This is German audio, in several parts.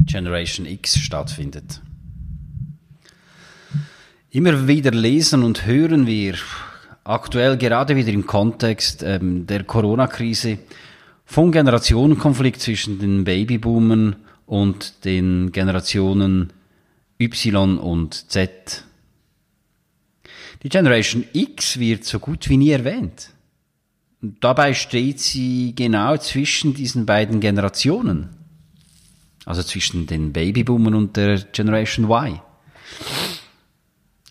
Generation X stattfindet. Immer wieder lesen und hören wir aktuell gerade wieder im Kontext ähm, der Corona-Krise von Generationenkonflikt zwischen den Babyboomern und den Generationen Y und Z. Die Generation X wird so gut wie nie erwähnt. Dabei steht sie genau zwischen diesen beiden Generationen. Also zwischen den Babyboomern und der Generation Y.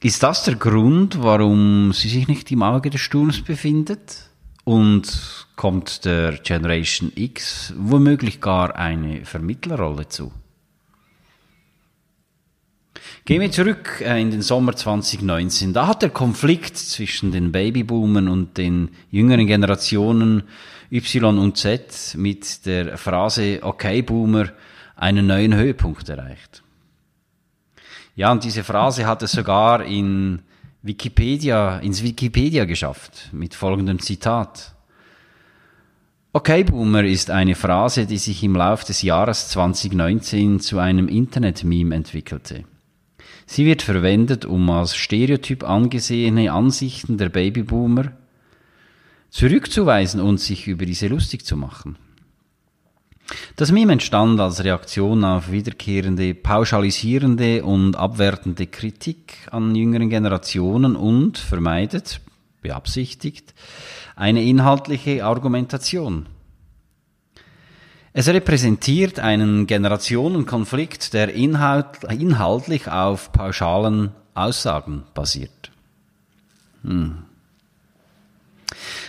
Ist das der Grund, warum sie sich nicht im Auge des Sturms befindet? Und kommt der Generation X womöglich gar eine Vermittlerrolle zu? Gehen wir zurück äh, in den Sommer 2019. Da hat der Konflikt zwischen den Babyboomern und den jüngeren Generationen Y und Z mit der Phrase Okay Boomer einen neuen Höhepunkt erreicht. Ja, und diese Phrase hat es sogar in Wikipedia, ins Wikipedia geschafft, mit folgendem Zitat. Okay, Boomer ist eine Phrase, die sich im Lauf des Jahres 2019 zu einem Internet-Meme entwickelte. Sie wird verwendet, um als Stereotyp angesehene Ansichten der Babyboomer zurückzuweisen und sich über diese lustig zu machen. Das Meme entstand als Reaktion auf wiederkehrende pauschalisierende und abwertende Kritik an jüngeren Generationen und vermeidet, beabsichtigt, eine inhaltliche Argumentation. Es repräsentiert einen Generationenkonflikt, der inhalt, inhaltlich auf pauschalen Aussagen basiert. Hm.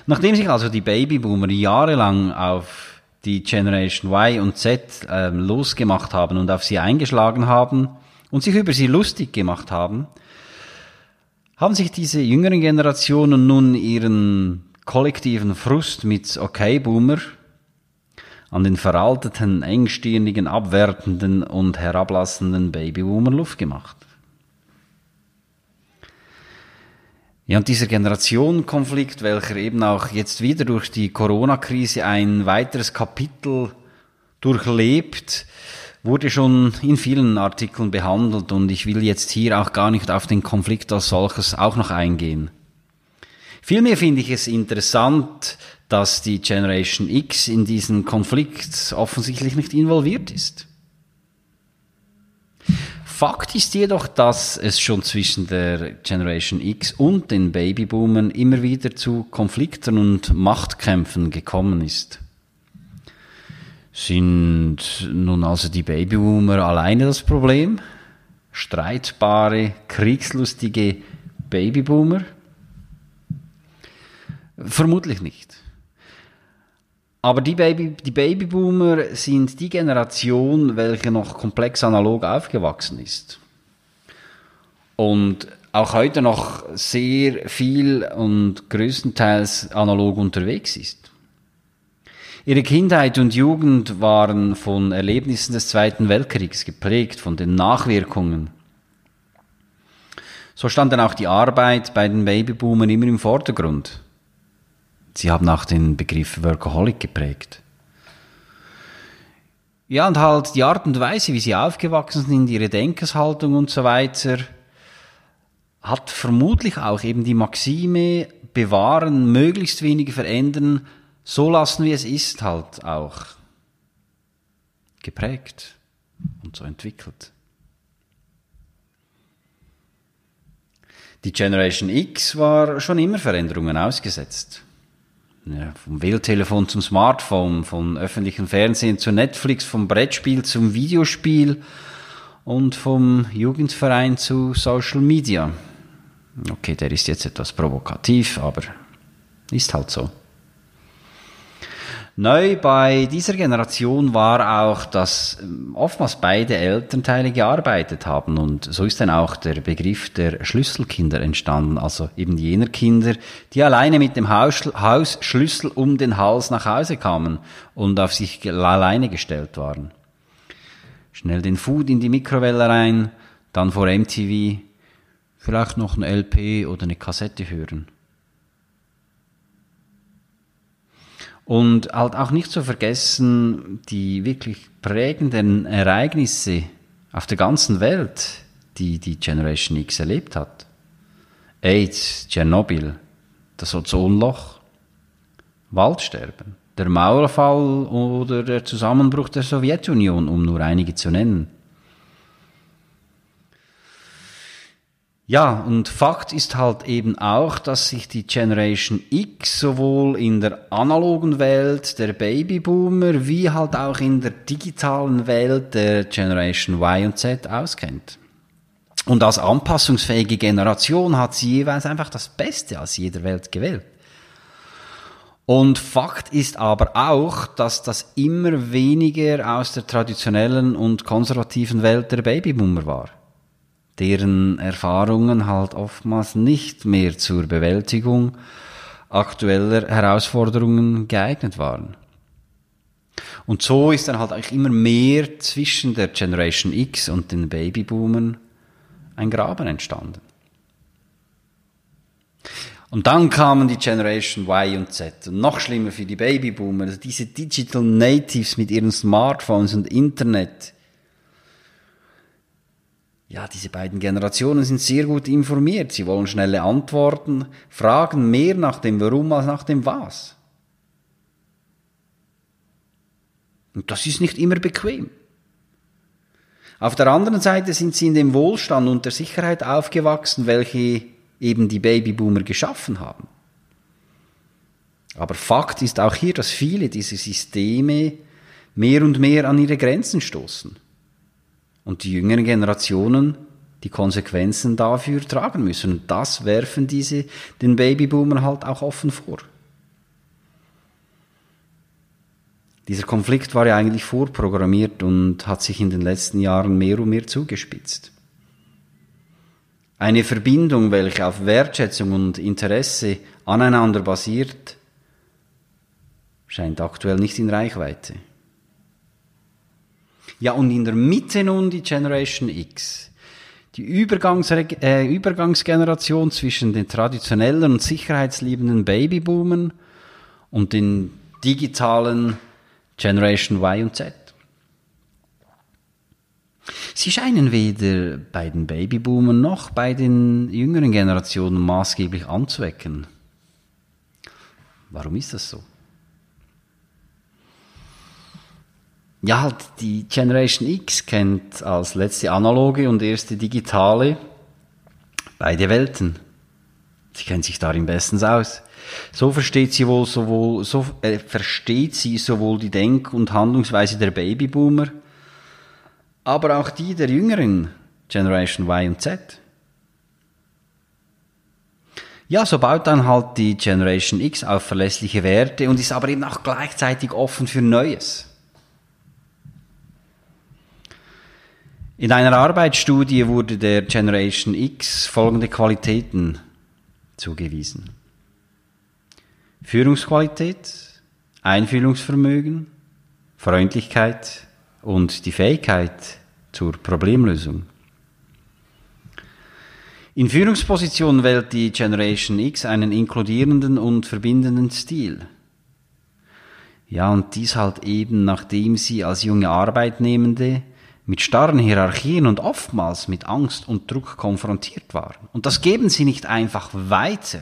Nachdem sich also die Babyboomer jahrelang auf die Generation Y und Z äh, losgemacht haben und auf sie eingeschlagen haben und sich über sie lustig gemacht haben, haben sich diese jüngeren Generationen nun ihren kollektiven Frust mit Okay-Boomer an den veralteten, engstirnigen, abwertenden und herablassenden Babyboomer Luft gemacht. Ja, und dieser Generationenkonflikt, welcher eben auch jetzt wieder durch die Corona-Krise ein weiteres Kapitel durchlebt, wurde schon in vielen Artikeln behandelt und ich will jetzt hier auch gar nicht auf den Konflikt als solches auch noch eingehen. Vielmehr finde ich es interessant, dass die Generation X in diesen Konflikt offensichtlich nicht involviert ist. Fakt ist jedoch, dass es schon zwischen der Generation X und den Babyboomern immer wieder zu Konflikten und Machtkämpfen gekommen ist. Sind nun also die Babyboomer alleine das Problem? Streitbare, kriegslustige Babyboomer? Vermutlich nicht. Aber die, Baby, die Babyboomer sind die Generation, welche noch komplex analog aufgewachsen ist. Und auch heute noch sehr viel und größtenteils analog unterwegs ist. Ihre Kindheit und Jugend waren von Erlebnissen des Zweiten Weltkriegs geprägt, von den Nachwirkungen. So stand dann auch die Arbeit bei den Babyboomern immer im Vordergrund. Sie haben auch den Begriff Workaholic geprägt. Ja, und halt die Art und Weise, wie sie aufgewachsen sind, ihre Denkenshaltung und so weiter, hat vermutlich auch eben die Maxime bewahren, möglichst wenig verändern, so lassen wie es ist halt auch geprägt und so entwickelt. Die Generation X war schon immer Veränderungen ausgesetzt vom Wähltelefon zum Smartphone, vom öffentlichen Fernsehen zu Netflix, vom Brettspiel zum Videospiel und vom Jugendverein zu Social Media. Okay, der ist jetzt etwas provokativ, aber ist halt so. Neu bei dieser Generation war auch, dass ähm, oftmals beide Elternteile gearbeitet haben und so ist dann auch der Begriff der Schlüsselkinder entstanden, also eben jener Kinder, die alleine mit dem Hausschlüssel um den Hals nach Hause kamen und auf sich alleine gestellt waren. Schnell den Food in die Mikrowelle rein, dann vor MTV, vielleicht noch ein LP oder eine Kassette hören. Und halt auch nicht zu vergessen, die wirklich prägenden Ereignisse auf der ganzen Welt, die die Generation X erlebt hat. AIDS, Tschernobyl, das Ozonloch, Waldsterben, der Mauerfall oder der Zusammenbruch der Sowjetunion, um nur einige zu nennen. Ja, und Fakt ist halt eben auch, dass sich die Generation X sowohl in der analogen Welt der Babyboomer wie halt auch in der digitalen Welt der Generation Y und Z auskennt. Und als anpassungsfähige Generation hat sie jeweils einfach das Beste aus jeder Welt gewählt. Und Fakt ist aber auch, dass das immer weniger aus der traditionellen und konservativen Welt der Babyboomer war deren Erfahrungen halt oftmals nicht mehr zur Bewältigung aktueller Herausforderungen geeignet waren. Und so ist dann halt eigentlich immer mehr zwischen der Generation X und den Babyboomern ein Graben entstanden. Und dann kamen die Generation Y und Z. Und noch schlimmer für die Babyboomer, also diese Digital Natives mit ihren Smartphones und Internet, ja, diese beiden Generationen sind sehr gut informiert. Sie wollen schnelle Antworten, fragen mehr nach dem Warum als nach dem Was. Und das ist nicht immer bequem. Auf der anderen Seite sind sie in dem Wohlstand und der Sicherheit aufgewachsen, welche eben die Babyboomer geschaffen haben. Aber Fakt ist auch hier, dass viele dieser Systeme mehr und mehr an ihre Grenzen stoßen und die jüngeren Generationen die Konsequenzen dafür tragen müssen. Und das werfen diese den Babyboomern halt auch offen vor. Dieser Konflikt war ja eigentlich vorprogrammiert und hat sich in den letzten Jahren mehr und mehr zugespitzt. Eine Verbindung, welche auf Wertschätzung und Interesse aneinander basiert, scheint aktuell nicht in Reichweite. Ja, und in der Mitte nun die Generation X. Die Übergangs äh, Übergangsgeneration zwischen den traditionellen und sicherheitsliebenden Babyboomern und den digitalen Generation Y und Z. Sie scheinen weder bei den Babyboomern noch bei den jüngeren Generationen maßgeblich anzuecken. Warum ist das so? Ja, halt die Generation X kennt als letzte analoge und erste digitale beide Welten. Sie kennt sich darin bestens aus. So versteht sie wohl sowohl, so äh, versteht sie sowohl die Denk- und Handlungsweise der Babyboomer, aber auch die der jüngeren Generation Y und Z. Ja, so baut dann halt die Generation X auf verlässliche Werte und ist aber eben auch gleichzeitig offen für Neues. In einer Arbeitsstudie wurde der Generation X folgende Qualitäten zugewiesen. Führungsqualität, Einfühlungsvermögen, Freundlichkeit und die Fähigkeit zur Problemlösung. In Führungspositionen wählt die Generation X einen inkludierenden und verbindenden Stil. Ja, und dies halt eben, nachdem sie als junge Arbeitnehmende mit starren Hierarchien und oftmals mit Angst und Druck konfrontiert waren. Und das geben sie nicht einfach weiter.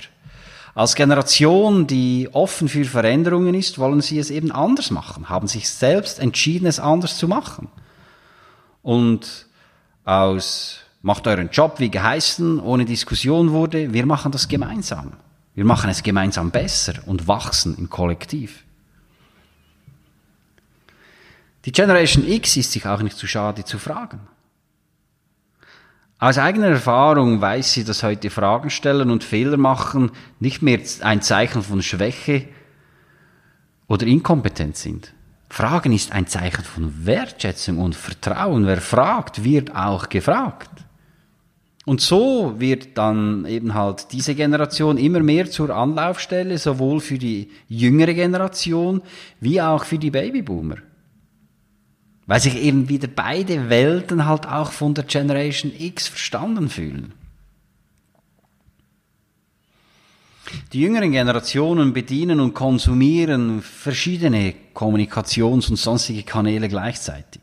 Als Generation, die offen für Veränderungen ist, wollen sie es eben anders machen, haben sich selbst entschieden, es anders zu machen. Und aus macht euren Job wie geheißen, ohne Diskussion wurde, wir machen das gemeinsam. Wir machen es gemeinsam besser und wachsen im Kollektiv. Die Generation X ist sich auch nicht zu schade zu fragen. Aus eigener Erfahrung weiß sie, dass heute Fragen stellen und Fehler machen nicht mehr ein Zeichen von Schwäche oder inkompetent sind. Fragen ist ein Zeichen von Wertschätzung und Vertrauen. Wer fragt, wird auch gefragt. Und so wird dann eben halt diese Generation immer mehr zur Anlaufstelle, sowohl für die jüngere Generation wie auch für die Babyboomer. Weil sich eben wieder beide Welten halt auch von der Generation X verstanden fühlen. Die jüngeren Generationen bedienen und konsumieren verschiedene Kommunikations- und sonstige Kanäle gleichzeitig.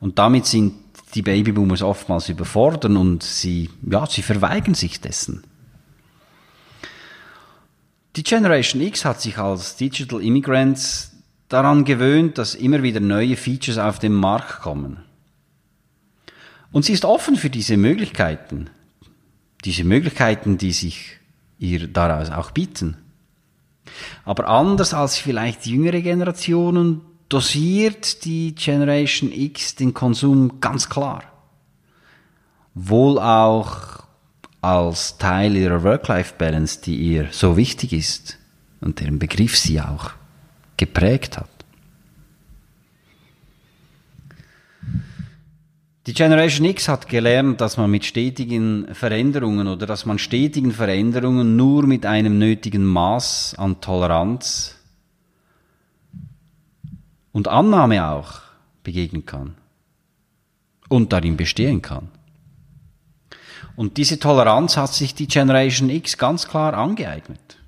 Und damit sind die Babyboomers oftmals überfordern und sie, ja, sie verweigern sich dessen. Die Generation X hat sich als Digital Immigrants daran gewöhnt, dass immer wieder neue Features auf den Markt kommen. Und sie ist offen für diese Möglichkeiten. Diese Möglichkeiten, die sich ihr daraus auch bieten. Aber anders als vielleicht jüngere Generationen dosiert die Generation X den Konsum ganz klar. Wohl auch als Teil ihrer Work-Life-Balance, die ihr so wichtig ist und deren Begriff sie auch geprägt hat. Die Generation X hat gelernt, dass man mit stetigen Veränderungen oder dass man stetigen Veränderungen nur mit einem nötigen Maß an Toleranz und Annahme auch begegnen kann und darin bestehen kann. Und diese Toleranz hat sich die Generation X ganz klar angeeignet.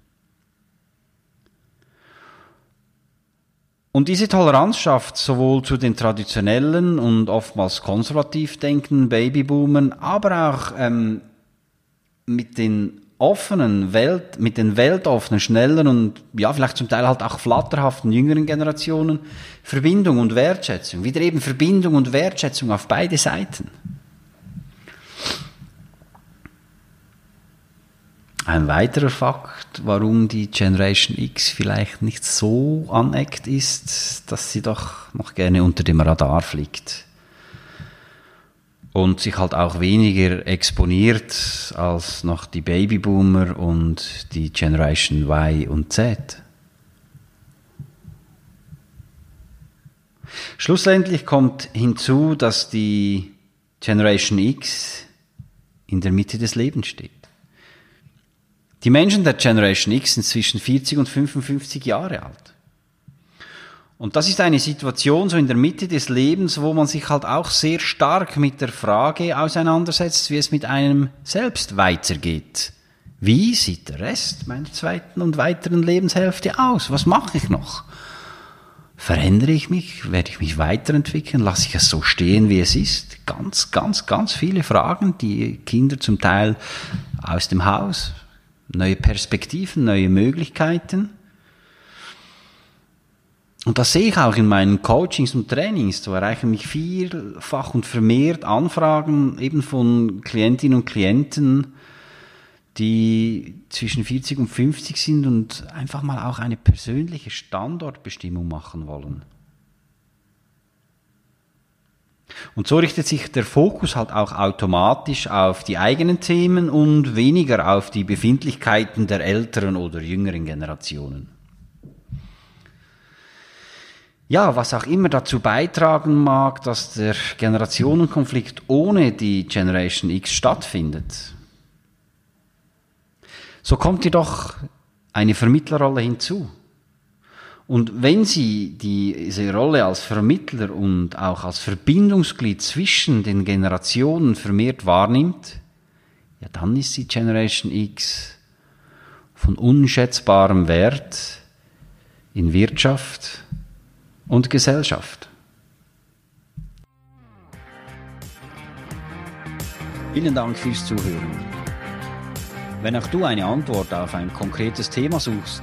Und diese Toleranz schafft sowohl zu den traditionellen und oftmals konservativ denkenden Babyboomern, aber auch ähm, mit den offenen Welt, mit den weltoffenen, schnellen und ja, vielleicht zum Teil halt auch flatterhaften jüngeren Generationen Verbindung und Wertschätzung. Wieder eben Verbindung und Wertschätzung auf beide Seiten. Ein weiterer Fakt, warum die Generation X vielleicht nicht so aneckt, ist, dass sie doch noch gerne unter dem Radar fliegt. Und sich halt auch weniger exponiert als noch die Babyboomer und die Generation Y und Z. Schlussendlich kommt hinzu, dass die Generation X in der Mitte des Lebens steht. Die Menschen der Generation X sind zwischen 40 und 55 Jahre alt. Und das ist eine Situation so in der Mitte des Lebens, wo man sich halt auch sehr stark mit der Frage auseinandersetzt, wie es mit einem selbst weitergeht. Wie sieht der Rest meiner zweiten und weiteren Lebenshälfte aus? Was mache ich noch? Verändere ich mich? Werde ich mich weiterentwickeln? Lasse ich es so stehen, wie es ist? Ganz, ganz, ganz viele Fragen, die Kinder zum Teil aus dem Haus neue Perspektiven, neue Möglichkeiten. Und das sehe ich auch in meinen Coachings und Trainings. So erreichen mich vielfach und vermehrt Anfragen eben von Klientinnen und Klienten, die zwischen 40 und 50 sind und einfach mal auch eine persönliche Standortbestimmung machen wollen. Und so richtet sich der Fokus halt auch automatisch auf die eigenen Themen und weniger auf die Befindlichkeiten der älteren oder jüngeren Generationen. Ja, was auch immer dazu beitragen mag, dass der Generationenkonflikt ohne die Generation X stattfindet. So kommt jedoch eine Vermittlerrolle hinzu. Und wenn sie diese Rolle als Vermittler und auch als Verbindungsglied zwischen den Generationen vermehrt wahrnimmt, ja, dann ist die Generation X von unschätzbarem Wert in Wirtschaft und Gesellschaft. Vielen Dank fürs Zuhören. Wenn auch du eine Antwort auf ein konkretes Thema suchst,